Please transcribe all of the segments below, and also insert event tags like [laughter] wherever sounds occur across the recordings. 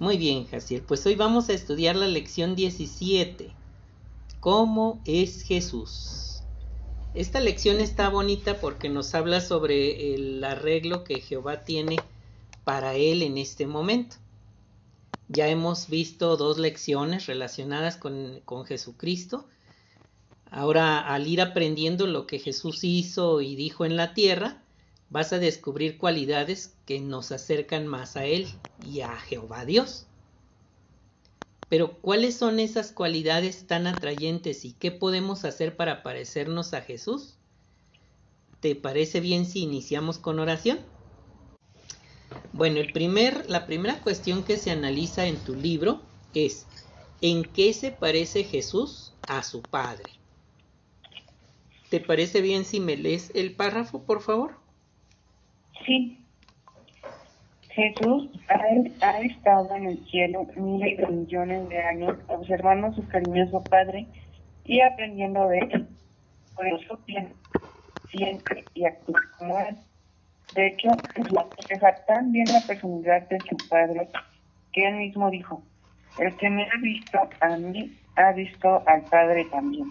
Muy bien, Jaciel. Pues hoy vamos a estudiar la lección 17. ¿Cómo es Jesús? Esta lección está bonita porque nos habla sobre el arreglo que Jehová tiene para él en este momento. Ya hemos visto dos lecciones relacionadas con, con Jesucristo. Ahora, al ir aprendiendo lo que Jesús hizo y dijo en la tierra, vas a descubrir cualidades que nos acercan más a Él y a Jehová Dios. Pero ¿cuáles son esas cualidades tan atrayentes y qué podemos hacer para parecernos a Jesús? ¿Te parece bien si iniciamos con oración? Bueno, la primera cuestión que se analiza en tu libro es ¿en qué se parece Jesús a su Padre? ¿Te parece bien si me lees el párrafo, por favor? Sí. Jesús ha, estado en el cielo miles de millones de años observando a su cariñoso Padre y aprendiendo de él. Por eso siente y actúa como él. De hecho, refleja tan bien la personalidad de su Padre que él mismo dijo, el que me ha visto a mí ha visto al Padre también.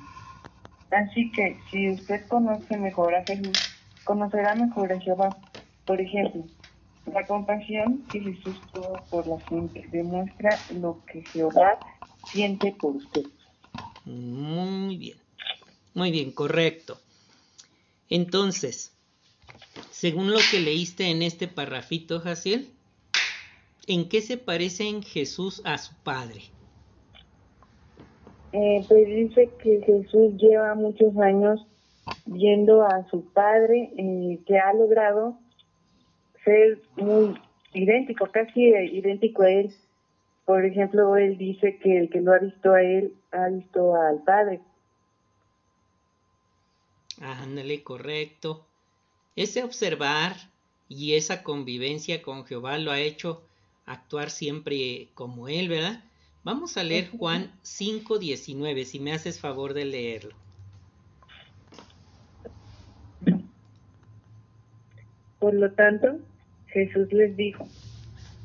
Así que si usted conoce mejor a Jesús, conocerá mejor a Jehová por ejemplo, la compasión que Jesús tuvo por la gente demuestra lo que Jehová siente por usted. Muy bien, muy bien, correcto. Entonces, según lo que leíste en este parrafito, Jaciel, ¿en qué se parece en Jesús a su Padre? Eh, pues dice que Jesús lleva muchos años viendo a su Padre eh, que ha logrado ser muy idéntico, casi idéntico a él. Por ejemplo, él dice que el que lo ha visto a él ha visto al Padre. Ándale, correcto. Ese observar y esa convivencia con Jehová lo ha hecho actuar siempre como él, ¿verdad? Vamos a leer Juan 5:19, si me haces favor de leerlo. Por lo tanto, Jesús les dijo,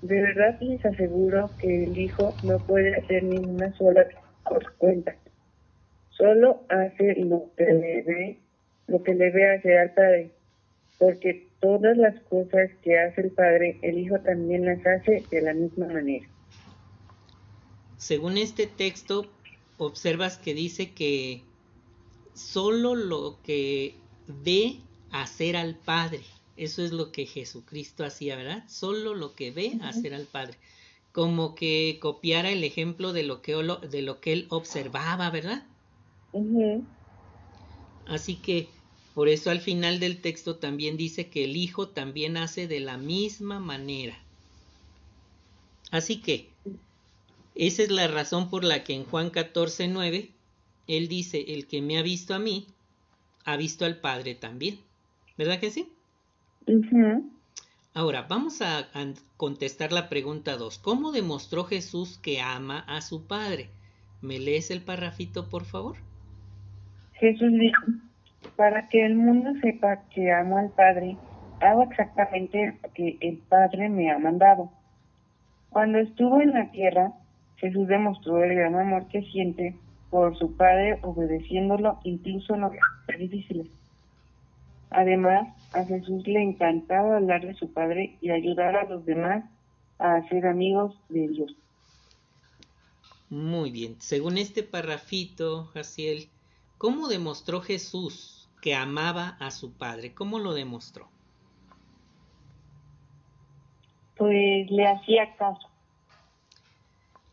de verdad les aseguro que el Hijo no puede hacer ninguna sola cuenta, solo hace lo que le ve, lo que le ve hacer al Padre, porque todas las cosas que hace el Padre, el Hijo también las hace de la misma manera. Según este texto, observas que dice que solo lo que ve hacer al Padre. Eso es lo que Jesucristo hacía, ¿verdad? Solo lo que ve hacer al Padre. Como que copiara el ejemplo de lo que, de lo que él observaba, ¿verdad? Así que por eso al final del texto también dice que el Hijo también hace de la misma manera. Así que esa es la razón por la que en Juan 14, 9, él dice, el que me ha visto a mí, ha visto al Padre también. ¿Verdad que sí? Ahora, vamos a, contestar la pregunta 2. ¿Cómo demostró Jesús que ama a su Padre? ¿Me lees el parrafito, por favor? Jesús dijo, para que el mundo sepa que amo al Padre, hago exactamente lo que el Padre me ha mandado. Cuando estuvo en la tierra, Jesús demostró el gran amor que siente por su Padre obedeciéndolo incluso en los difíciles. Además, a Jesús le encantaba hablar de su Padre y ayudar a los demás a ser amigos de Dios. Muy bien. Según este parrafito, Jaciel, ¿cómo demostró Jesús que amaba a su Padre? ¿Cómo lo demostró? Pues le hacía caso.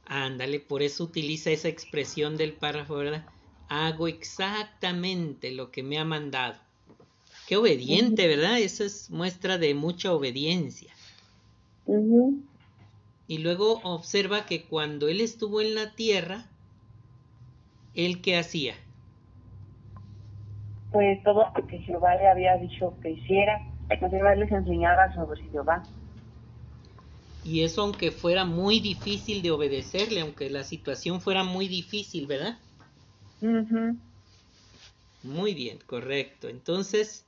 Ándale, por eso utiliza esa expresión del párrafo, ¿verdad? Hago exactamente lo que me ha mandado. Qué obediente, ¿verdad? Eso es muestra de mucha obediencia. Y luego observa que cuando él estuvo en la tierra, ¿él qué hacía? Pues todo lo que Jehová le había dicho que hiciera, Jehová les enseñaba sobre Jehová. Y eso aunque fuera muy difícil de obedecerle, aunque la situación fuera muy difícil, ¿verdad? Muy bien, correcto. Entonces,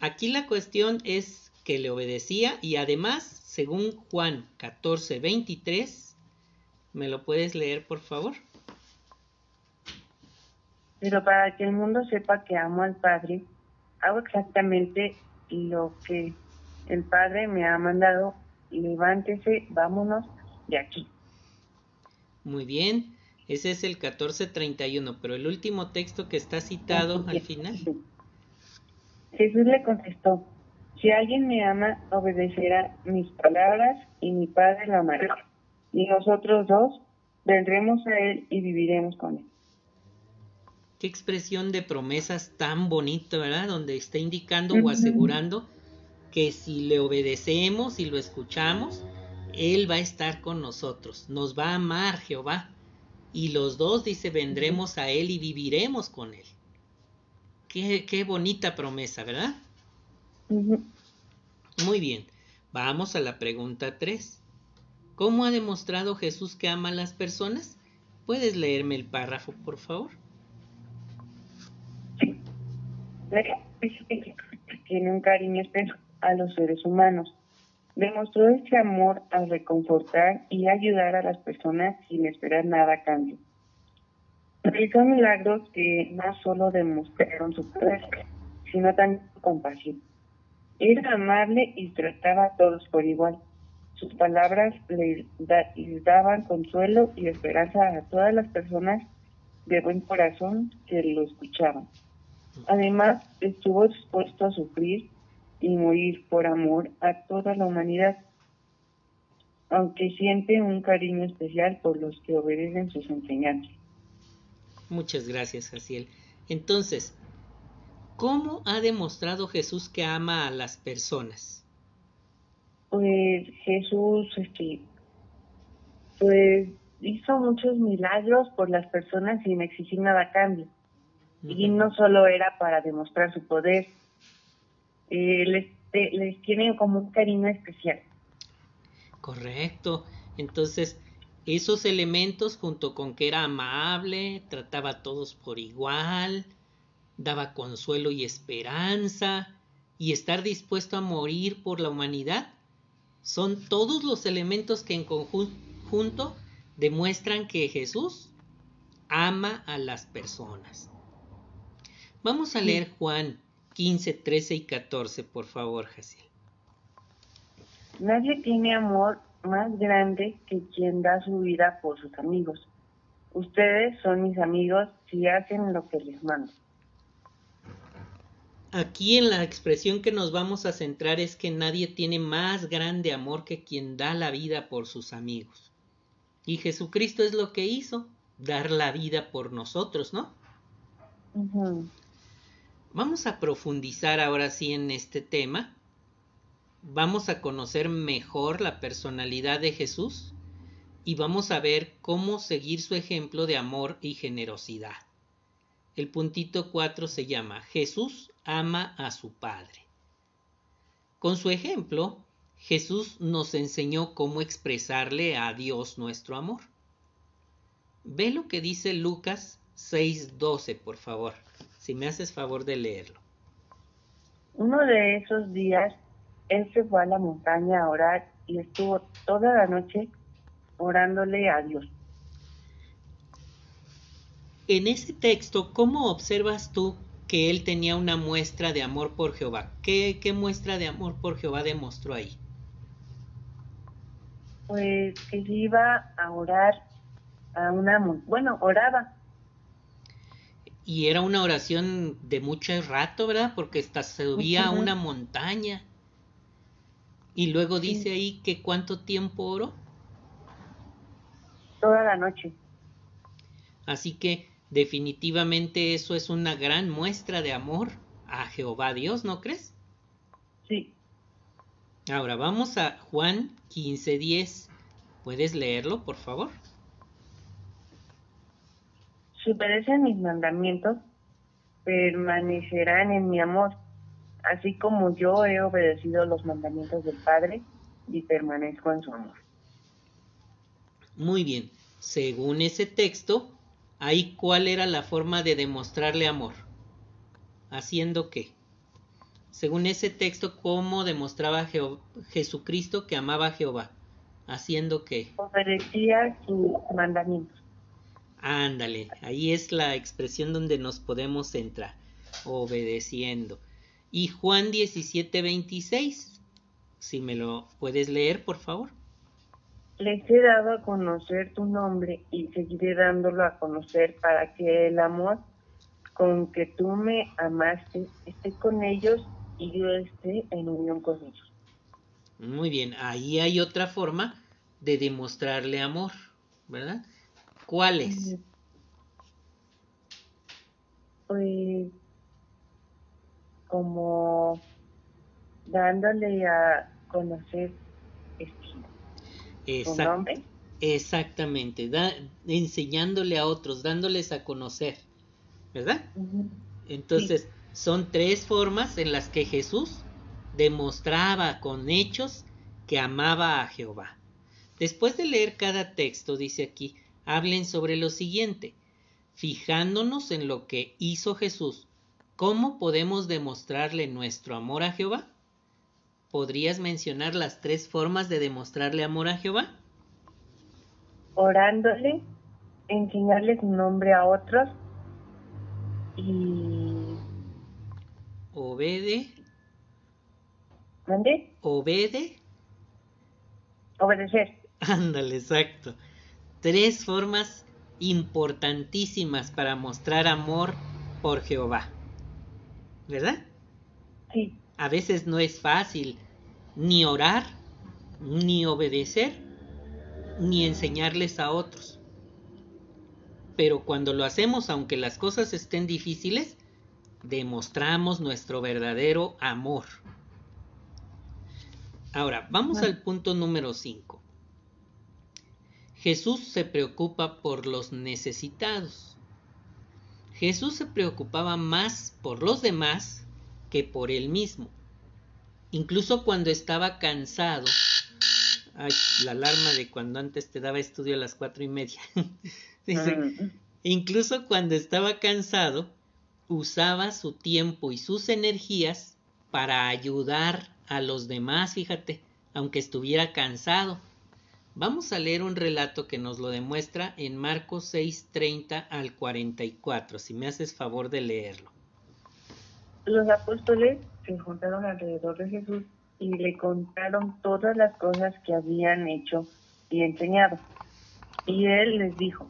Aquí la cuestión es que le obedecía y además según Juan 14, 23. ¿Me lo puedes leer, por favor? Pero para que el mundo sepa que amo al Padre, hago exactamente lo que el Padre me ha mandado. Levántese, vámonos de aquí. Muy bien, ese es el 1431, pero el último texto que está citado al final. Jesús le contestó, si alguien me ama, obedecerá mis palabras y mi Padre lo amará. Y nosotros dos vendremos a Él y viviremos con Él. Qué expresión de promesas tan bonita, ¿verdad? Donde está indicando o asegurando que si le obedecemos y lo escuchamos, Él va a estar con nosotros, nos va a amar Jehová. Y los dos, dice, vendremos a Él y viviremos con Él. Qué, qué bonita promesa, ¿verdad? Muy bien, vamos a la pregunta 3. ¿Cómo ha demostrado Jesús que ama a las personas? ¿Puedes leerme el párrafo, por favor? Tiene un cariño especial a los seres humanos. Demostró ese amor al reconfortar y ayudar a las personas sin esperar nada a cambio. Realizó milagros que no solo demostraron su poder, sino también su compasión. Era amable y trataba a todos por igual. Sus palabras le daban consuelo y esperanza a todas las personas de buen corazón que lo escuchaban. Además, estuvo dispuesto a sufrir y morir por amor a toda la humanidad, aunque siente un cariño especial por los que obedecen sus enseñanzas. Muchas gracias, Jaciel. Entonces, ¿cómo ha demostrado Jesús que ama a las personas? Pues Jesús, este, pues hizo muchos milagros por las personas sin exigir nada a cambio. Y no solo era para demostrar su poder, eh, les, les tienen como un cariño especial. Correcto. Entonces, esos elementos junto con que era amable, trataba a todos por igual, daba consuelo y esperanza, y estar dispuesto a morir por la humanidad, son todos los elementos que en conjunto demuestran que Jesús ama a las personas. Vamos a leer Juan 15, 13 y 14, por favor, Jaciel. Nadie tiene amor más grande que quien da su vida por sus amigos. Ustedes son mis amigos si hacen lo que les mando. Aquí en la expresión que nos vamos a centrar es que nadie tiene más grande amor que quien da la vida por sus amigos. Y Jesucristo es lo que hizo, dar la vida por nosotros, ¿no? Vamos a profundizar ahora sí en este tema. Vamos a conocer mejor la personalidad de Jesús y vamos a ver cómo seguir su ejemplo de amor y generosidad. El puntito 4 se llama Jesús ama a su Padre. Con su ejemplo, Jesús nos enseñó cómo expresarle a Dios nuestro amor. Ve lo que dice Lucas 6:12, por favor si me haces favor de leerlo. Uno de esos días, él se fue a la montaña a orar y estuvo toda la noche orándole a Dios. En ese texto, ¿cómo observas tú que él tenía una muestra de amor por Jehová? ¿Qué, qué muestra de amor por Jehová demostró ahí? Pues que iba a orar a una, bueno, oraba y era una oración de mucho rato, ¿verdad? Porque hasta subía a una montaña. Y luego dice ahí que cuánto tiempo oró. Toda la noche. Así que definitivamente eso es una gran muestra de amor a Jehová Dios, ¿no crees? Sí. Ahora vamos a Juan 15:10. ¿Puedes leerlo, por favor? Si obedecen mis mandamientos, permanecerán en mi amor, así como yo he obedecido los mandamientos del Padre y permanezco en su amor. Muy bien, según ese texto, ahí cuál era la forma de demostrarle amor. ¿Haciendo qué? según ese texto, cómo demostraba Jesucristo que amaba a Jehová. ¿Haciendo qué? Obedecía sus mandamientos. Ándale, ahí es la expresión donde nos podemos centrar, obedeciendo. Y Juan 17, 26, si me lo puedes leer, por favor. Les he dado a conocer tu nombre y seguiré dándolo a conocer para que el amor con que tú me amaste esté con ellos y yo esté en unión con ellos. Muy bien, ahí hay otra forma de demostrarle amor, ¿verdad? ¿Cuál es? Pues como dándole a conocer su nombre. Exactamente, enseñándole a otros, dándoles a conocer, ¿verdad? Entonces, son tres formas en las que Jesús demostraba con hechos que amaba a Jehová. Después de leer cada texto, dice aquí, hablen sobre lo siguiente, fijándonos en lo que hizo Jesús, ¿cómo podemos demostrarle nuestro amor a Jehová? ¿Podrías mencionar las tres formas de demostrarle amor a Jehová? Orándole, enseñarle su nombre a otros y obede. ¿Dónde? Obede. Obedecer. [laughs] Ándale, exacto. Tres formas importantísimas para mostrar amor por Jehová. ¿Verdad? Sí. A veces no es fácil ni orar, ni obedecer, ni enseñarles a otros. Pero cuando lo hacemos, aunque las cosas estén difíciles, demostramos nuestro verdadero amor. Ahora, vamos al punto número 5. Jesús se preocupa por los necesitados. Jesús se preocupaba más por los demás que por él mismo. Incluso cuando estaba cansado, ay, la alarma de cuando antes te daba estudio a las cuatro y media. [laughs] Mm. incluso cuando estaba cansado, usaba su tiempo y sus energías para ayudar a los demás, fíjate, aunque estuviera cansado. Vamos a leer un relato que nos lo demuestra en Marcos 6:30 al 44, si me haces favor de leerlo. Los apóstoles se juntaron alrededor de Jesús y le contaron todas las cosas que habían hecho y enseñado. Y él les dijo,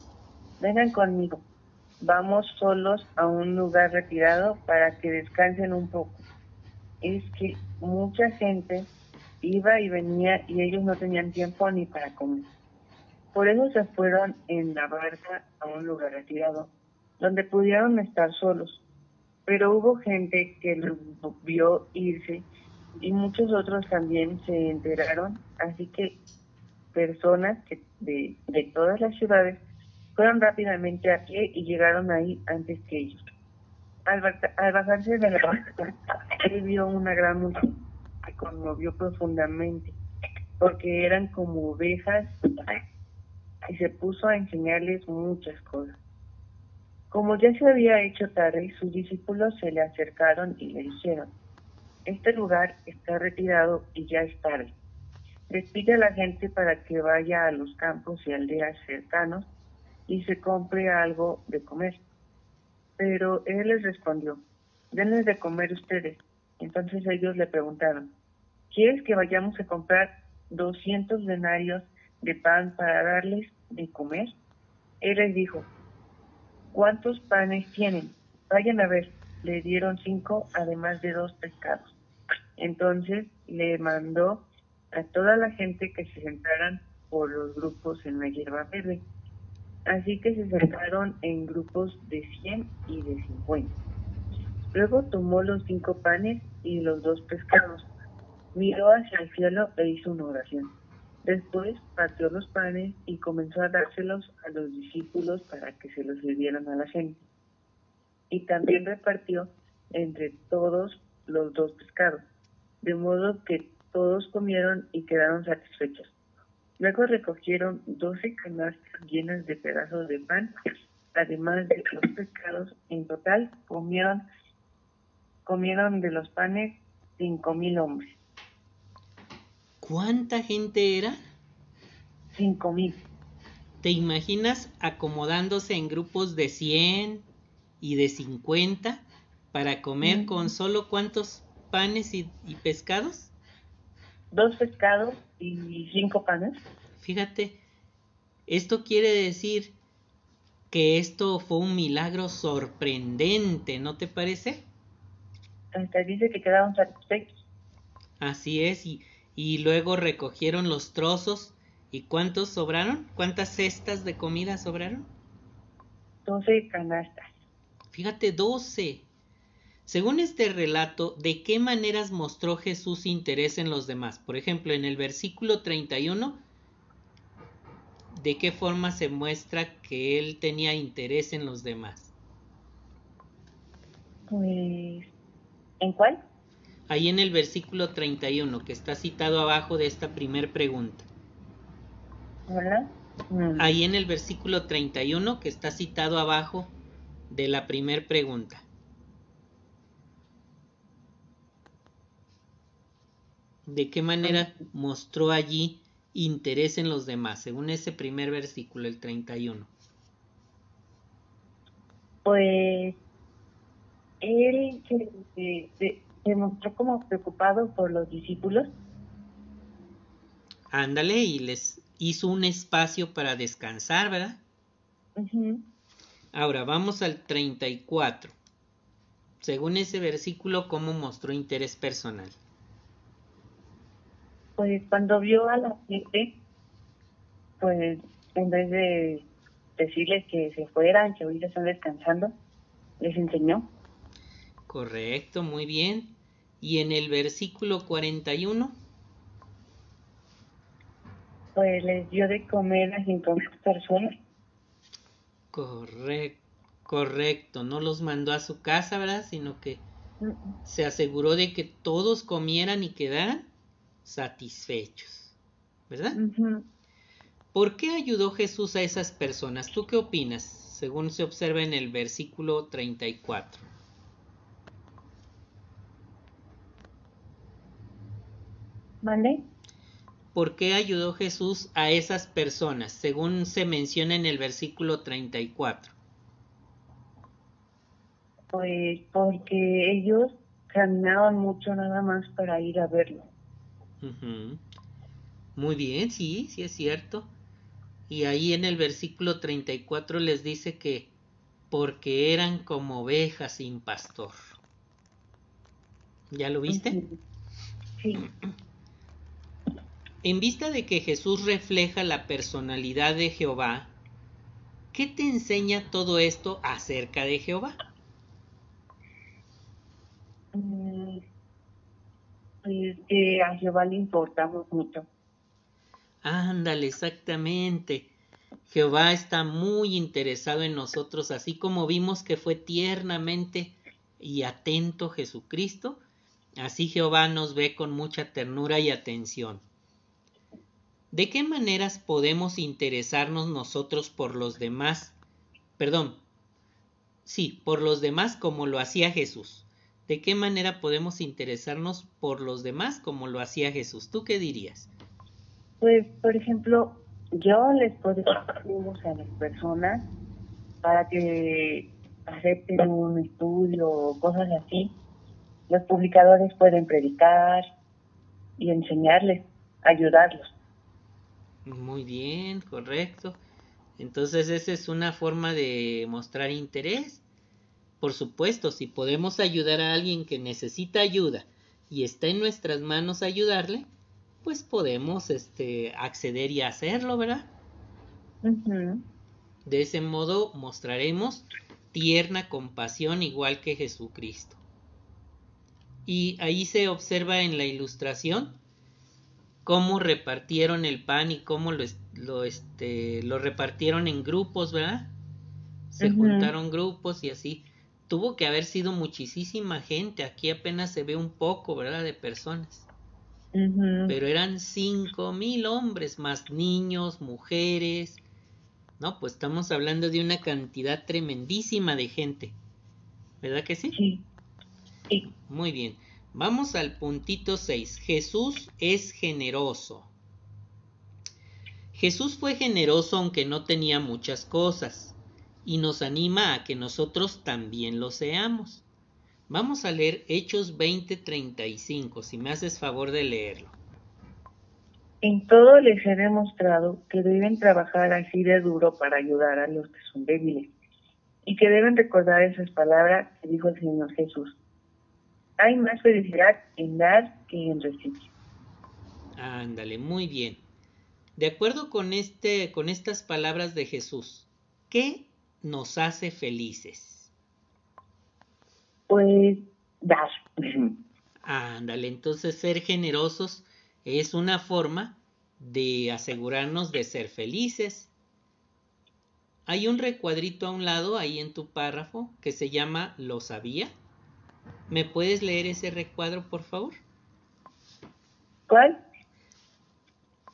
vengan conmigo vamos solos a un lugar retirado para que descansen un poco. Es que mucha gente iba y venía y ellos no tenían tiempo ni para comer. Por eso se fueron en la barca a un lugar retirado, donde pudieron estar solos. Pero hubo gente que los vio irse y muchos otros también se enteraron, así que personas que de, de todas las ciudades fueron rápidamente a pie y llegaron ahí antes que ellos. Al, bajarse de la barca, él vio una gran multitud que conmovió profundamente, porque eran como ovejas y se puso a enseñarles muchas cosas. Como ya se había hecho tarde, sus discípulos se le acercaron y le dijeron, este lugar está retirado y ya es tarde. Despide a la gente para que vaya a los campos y aldeas cercanos y se compre algo de comer. Pero él les respondió, denles de comer ustedes. Entonces ellos le preguntaron, ¿quieres que vayamos a comprar 200 denarios de pan para darles de comer? Él les dijo, ¿cuántos panes tienen? Vayan a ver. Le dieron cinco, además de dos pescados. Entonces le mandó a toda la gente que se sentaran por los grupos en la hierba verde así que se sentaron en grupos de 100 y de 50. Luego tomó los cinco panes y los dos pescados, miró hacia el cielo e hizo una oración. Después partió los panes y comenzó a dárselos a los discípulos para que se los sirvieran a la gente. Y también repartió entre todos los dos pescados, de modo que todos comieron y quedaron satisfechos. Luego recogieron doce canastas llenas de pedazos de pan, además de los pescados. En total comieron, comieron de los panes cinco mil hombres. ¿Cuánta gente era? Cinco mil. ¿Te imaginas acomodándose en grupos de 100 y de 50 para comer con solo cuántos panes y, y, pescados? Dos pescados y cinco panes. Fíjate, esto quiere decir que esto fue un milagro sorprendente, ¿no te parece? Hasta dice que quedaron satisfechos. Así es, y, y luego recogieron los trozos. ¿Y cuántos sobraron? ¿Cuántas cestas de comida sobraron? Doce canastas. Fíjate, doce. Según este relato, ¿de qué maneras mostró Jesús interés en los demás? Por ejemplo, en el versículo 31, ¿de qué forma se muestra que él tenía interés en los demás? Pues, ¿en cuál? Ahí en el versículo 31, que está citado abajo de esta primer pregunta. ¿Verdad? Mm. Ahí en el versículo 31, que está citado abajo de la primer pregunta. ¿De qué manera mostró allí interés en los demás, según ese primer versículo, el 31? Pues él se, se, se mostró como preocupado por los discípulos. Ándale, y les hizo un espacio para descansar, ¿verdad? Ahora vamos al 34. Según ese versículo, ¿cómo mostró interés personal? Pues cuando vio a la gente, pues en vez de decirles que se fueran, que ahorita están descansando, les enseñó. Correcto, muy bien. Y en el versículo 41, Pues les dio de comer a cinco mil personas. correcto, correcto, no los mandó a su casa, ¿verdad? Sino que Mm, se aseguró de que todos comieran y quedaran satisfechos, ¿verdad? ujú. ¿Por qué ayudó Jesús a esas personas? ¿Tú qué opinas? Según se observa en el versículo 34. ¿Por qué ayudó Jesús a esas personas? Según se menciona en el versículo 34. Pues porque ellos caminaban mucho nada más para ir a verlo. Muy bien, sí, sí es cierto. Y ahí en el versículo 34 les dice que porque eran como ovejas sin pastor. ¿Ya lo viste? Sí. [clears throat] En vista de que Jesús refleja la personalidad de Jehová, ¿qué te enseña todo esto acerca de Jehová? Mm, que a Jehová le importamos mucho. Ándale, exactamente. Jehová está muy interesado en nosotros, así como vimos que fue tiernamente y atento Jesucristo, así Jehová nos ve con mucha ternura y atención. ¿De qué maneras podemos interesarnos nosotros por los demás? Perdón, sí, por los demás como lo hacía Jesús. ¿De qué manera podemos interesarnos por los demás como lo hacía Jesús? ¿Tú qué dirías? Pues, por ejemplo, yo les puedo libros a las personas para que acepten un estudio o cosas así. Los publicadores pueden predicar y enseñarles, ayudarlos. Muy bien, correcto. Entonces esa es una forma de mostrar interés. Por supuesto, si podemos ayudar a alguien que necesita ayuda y está en nuestras manos ayudarle, pues podemos este, acceder y hacerlo, ¿verdad? De ese modo mostraremos tierna compasión igual que Jesucristo. Y ahí se observa en la ilustración cómo repartieron el pan y cómo lo, lo, este, lo repartieron en grupos, ¿verdad? Se juntaron grupos y así. Tuvo que haber sido muchísima gente. Aquí apenas se ve un poco, ¿verdad? De personas. Pero eran cinco mil hombres, más niños, mujeres. No, pues estamos hablando de una cantidad tremendísima de gente. ¿Verdad que sí? Sí. Sí. Muy bien. Vamos al puntito 6. Jesús es generoso. Jesús fue generoso aunque no tenía muchas cosas y nos anima a que nosotros también lo seamos. Vamos a leer Hechos 20:35, si me haces favor de leerlo. En todo les he demostrado que deben trabajar así de duro para ayudar a los que son débiles y que deben recordar esas palabras que dijo el Señor Jesús. Hay más felicidad en dar que en recibir. Ándale, muy bien. De acuerdo con este con estas palabras de Jesús, ¿qué nos hace felices? Pues dar. Ándale, entonces ser generosos es una forma de asegurarnos de ser felices. Hay un recuadrito a un lado ahí en tu párrafo que se llama Lo sabía. ¿Me puedes leer ese recuadro, por favor? ¿Cuál?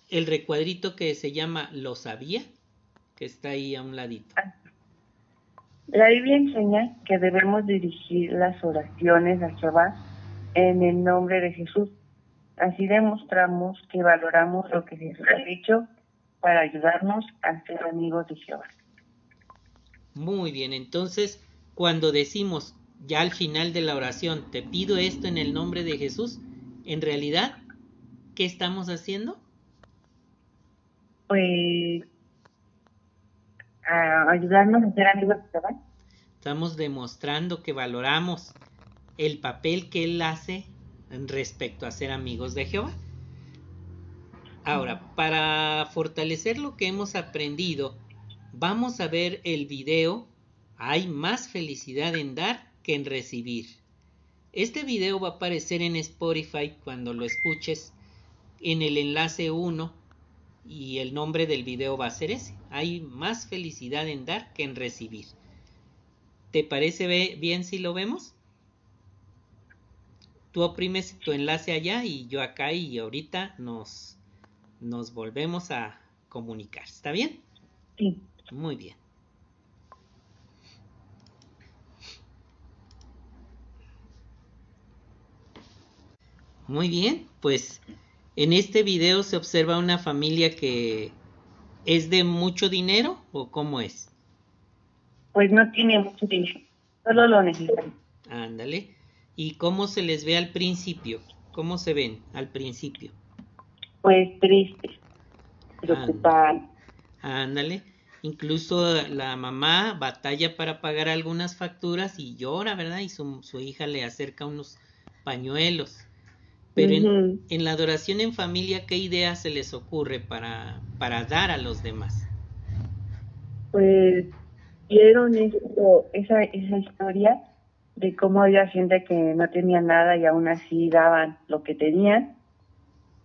El recuadrito que se llama Lo sabía, que está ahí a un ladito. Ah. La Biblia enseña que debemos dirigir las oraciones a Jehová en el nombre de Jesús Así demostramos que valoramos lo que Jesús ha dicho para ayudarnos a ser amigos de Jehová. Muy bien, entonces cuando decimos ya al final de la oración, te pido esto en el nombre de Jesús, en realidad, ¿qué estamos haciendo? Pues a ayudarnos a ser amigos de Jehová. Estamos demostrando que valoramos el papel que Él hace respecto a ser amigos de Jehová. Ahora, para fortalecer lo que hemos aprendido, vamos a ver el video Hay más felicidad en dar que en recibir. Este video va a aparecer en Spotify cuando lo escuches en el enlace 1 y el nombre del video va a ser ese. Hay más felicidad en dar que en recibir. ¿Te parece bien si lo vemos? tú oprimes tu enlace allá y yo acá y ahorita nos, nos volvemos a comunicar. ¿Está bien? Sí. Muy bien. Muy bien, pues en este video se observa una familia que es de mucho dinero o cómo es? Pues no tiene mucho dinero, solo lo necesario. Ándale. ¿Y cómo se les ve al principio? ¿Cómo se ven al principio? Pues tristes, preocupados. Ándale. Incluso la mamá batalla para pagar algunas facturas y llora, ¿verdad? Y su, hija le acerca unos pañuelos. Pero en, en, la adoración en familia, ¿qué idea se les ocurre para, para dar a los demás? Pues vieron esto, esa, esa historia de cómo había gente que no tenía nada y aún así daban lo que tenían.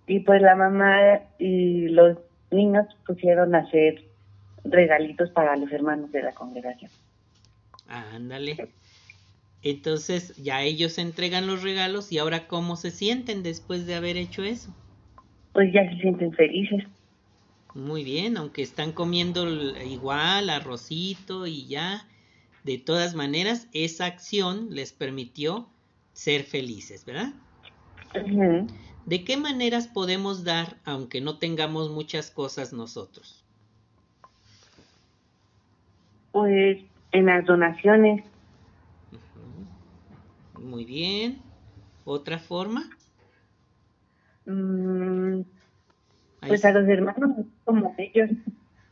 Y pues la mamá y los niños pusieron a hacer regalitos para los hermanos de la congregación. ándale. Entonces ya ellos entregan los regalos y ahora cómo se sienten después de haber hecho eso. Pues ya se sienten felices. Muy bien, aunque están comiendo igual arrocito y ya, de todas maneras, esa acción les permitió ser felices, ¿verdad? ¿De qué maneras podemos dar aunque no tengamos muchas cosas nosotros? Pues en las donaciones. Muy bien. ¿Otra forma? Mm, pues a los hermanos como ellos.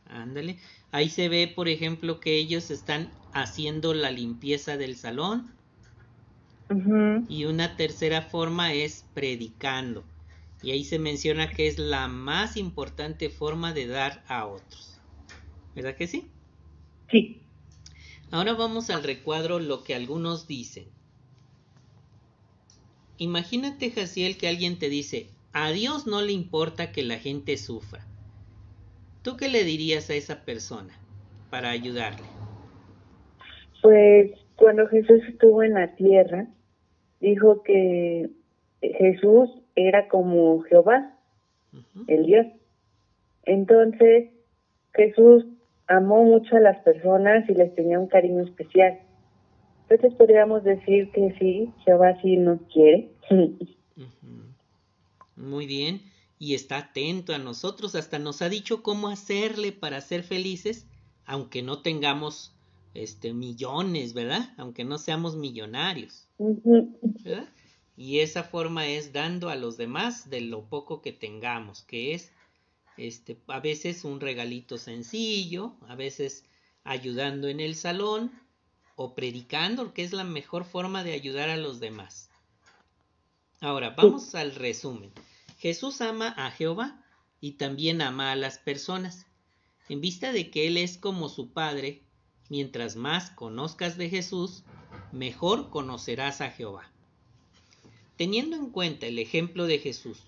Ándale. Ahí se ve, por ejemplo, que ellos están haciendo la limpieza del salón. Y una tercera forma es predicando. Y ahí se menciona que es la más importante forma de dar a otros. ¿Verdad que sí? Sí. Ahora vamos al recuadro lo que algunos dicen. Imagínate, Jaciel, que alguien te dice, a Dios no le importa que la gente sufra. ¿Tú qué le dirías a esa persona para ayudarle? Pues cuando Jesús estuvo en la tierra, dijo que Jesús era como Jehová, el Dios. Entonces, Jesús amó mucho a las personas y les tenía un cariño especial. Entonces podríamos decir que sí, Jehová sí nos quiere. Muy bien, y está atento a nosotros, hasta nos ha dicho cómo hacerle para ser felices, aunque no tengamos este millones, ¿verdad? Aunque no seamos millonarios. ¿verdad? Y esa forma es dando a los demás de lo poco que tengamos, que es este a veces un regalito sencillo, a veces ayudando en el salón o predicando, que es la mejor forma de ayudar a los demás. Ahora, vamos al resumen. Jesús ama a Jehová y también ama a las personas. En vista de que Él es como su Padre, mientras más conozcas de Jesús, mejor conocerás a Jehová. Teniendo en cuenta el ejemplo de Jesús,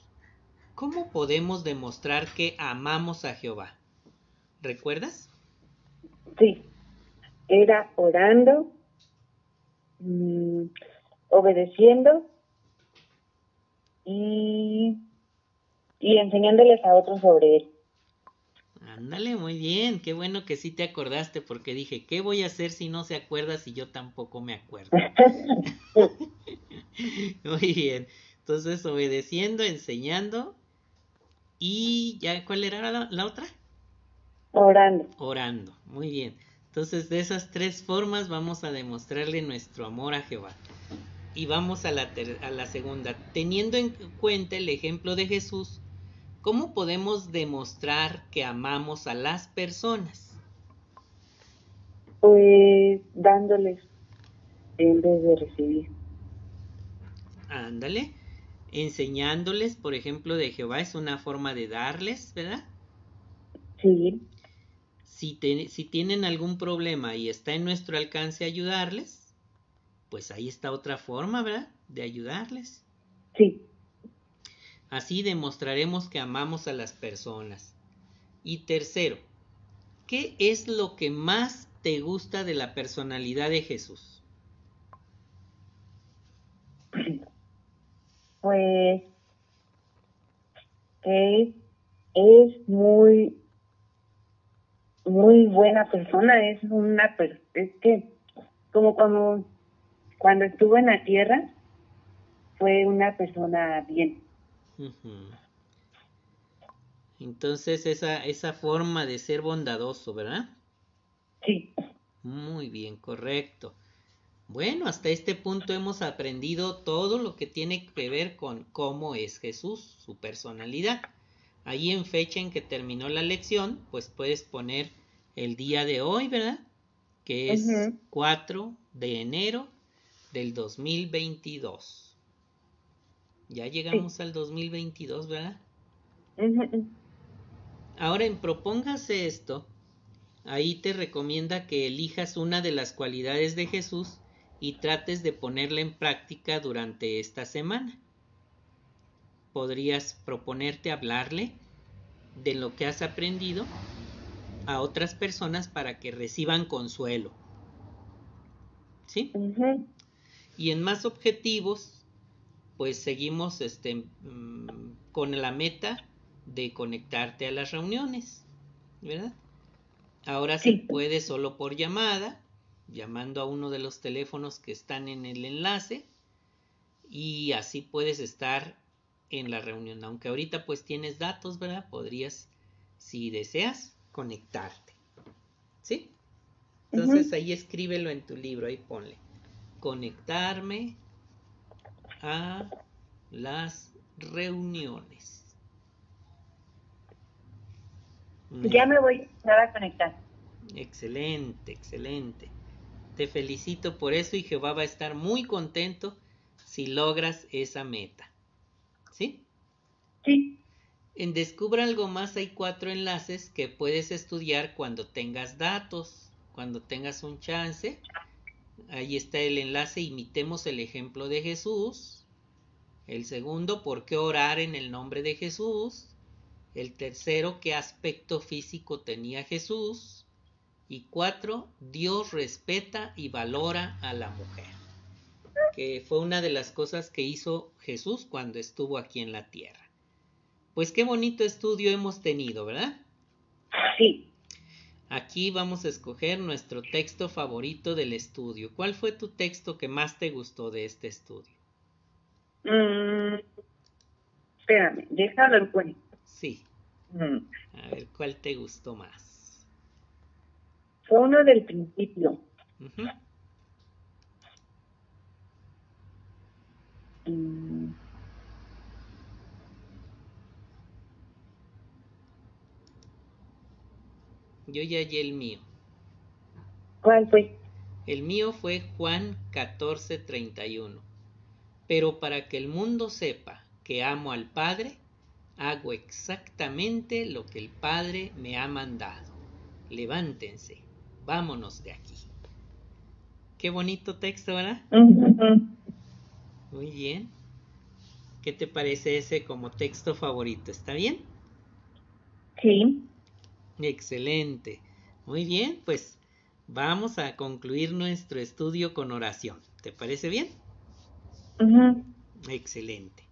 ¿cómo podemos demostrar que amamos a Jehová? ¿Recuerdas? Sí, era orando, mm, obedeciendo y y enseñándoles a otros sobre él. Ándale, muy bien, qué bueno que sí te acordaste porque dije, ¿qué voy a hacer si no se acuerda si yo tampoco me acuerdo? [laughs] muy bien, entonces obedeciendo, enseñando y ya, ¿cuál era la, la otra? Orando. Orando, muy bien. Entonces de esas tres formas vamos a demostrarle nuestro amor a Jehová. Y vamos a la, a la segunda. Teniendo en cuenta el ejemplo de Jesús, ¿Cómo podemos demostrar que amamos a las personas? Pues dándoles en vez de recibir. Ándale. Enseñándoles, por ejemplo, de Jehová es una forma de darles, ¿verdad? Sí. Si, si tienen algún problema y está en nuestro alcance ayudarles, pues ahí está otra forma, ¿verdad? De ayudarles. Sí. Así demostraremos que amamos a las personas. Y tercero, ¿qué es lo que más te gusta de la personalidad de Jesús? Pues es, es muy muy buena persona, es una es que como cuando cuando estuvo en la tierra fue una persona bien. Entonces esa, esa forma de ser bondadoso, ¿verdad? Sí. Muy bien, correcto. Bueno, hasta este punto hemos aprendido todo lo que tiene que ver con cómo es Jesús, su personalidad. Ahí en fecha en que terminó la lección, pues puedes poner el día de hoy, ¿verdad? Que es 4 de enero del 2022. Ya llegamos al 2022, ¿verdad? Ahora en Propóngase esto, ahí te recomienda que elijas una de las cualidades de Jesús y trates de ponerla en práctica durante esta semana. Podrías proponerte hablarle de lo que has aprendido a otras personas para que reciban consuelo. ¿Sí? Y en más objetivos, pues seguimos este, mm, con la meta de conectarte a las reuniones, ¿verdad? Ahora se puede solo por llamada, llamando a uno de los teléfonos que están en el enlace y así puedes estar en la reunión. Aunque ahorita pues tienes datos, ¿verdad? Podrías, si deseas, conectarte. ¿Sí? Entonces ahí escríbelo en tu libro, ahí ponle. Conectarme a las reuniones. Ya me voy a conectar. Excelente, excelente. Te felicito por eso y Jehová va a estar muy contento si logras esa meta. ¿Sí? Sí. En Descubra algo más hay cuatro enlaces que puedes estudiar cuando tengas datos, cuando tengas un chance Ahí está el enlace, imitemos el ejemplo de Jesús. El segundo, ¿por qué orar en el nombre de Jesús? El tercero, ¿qué aspecto físico tenía Jesús? Y cuatro, Dios respeta y valora a la mujer, que fue una de las cosas que hizo Jesús cuando estuvo aquí en la tierra. Pues qué bonito estudio hemos tenido, ¿verdad? Sí. Aquí vamos a escoger nuestro texto favorito del estudio. ¿Cuál fue tu texto que más te gustó de este estudio? Mm, espérame, déjalo en cuenta. Sí. Mm, A ver, ¿cuál te gustó más? fue uno del principio. Mm, Yo ya hallé el mío. ¿Cuál fue? El mío fue Juan 14:31. Pero para que el mundo sepa que amo al Padre, hago exactamente lo que el Padre me ha mandado. Levántense, vámonos de aquí. Qué bonito texto, ¿verdad? Muy bien. ¿Qué te parece ese como texto favorito? ¿Está bien? Sí. Excelente. Muy bien, pues vamos a concluir nuestro estudio con oración. ¿Te parece bien? Excelente.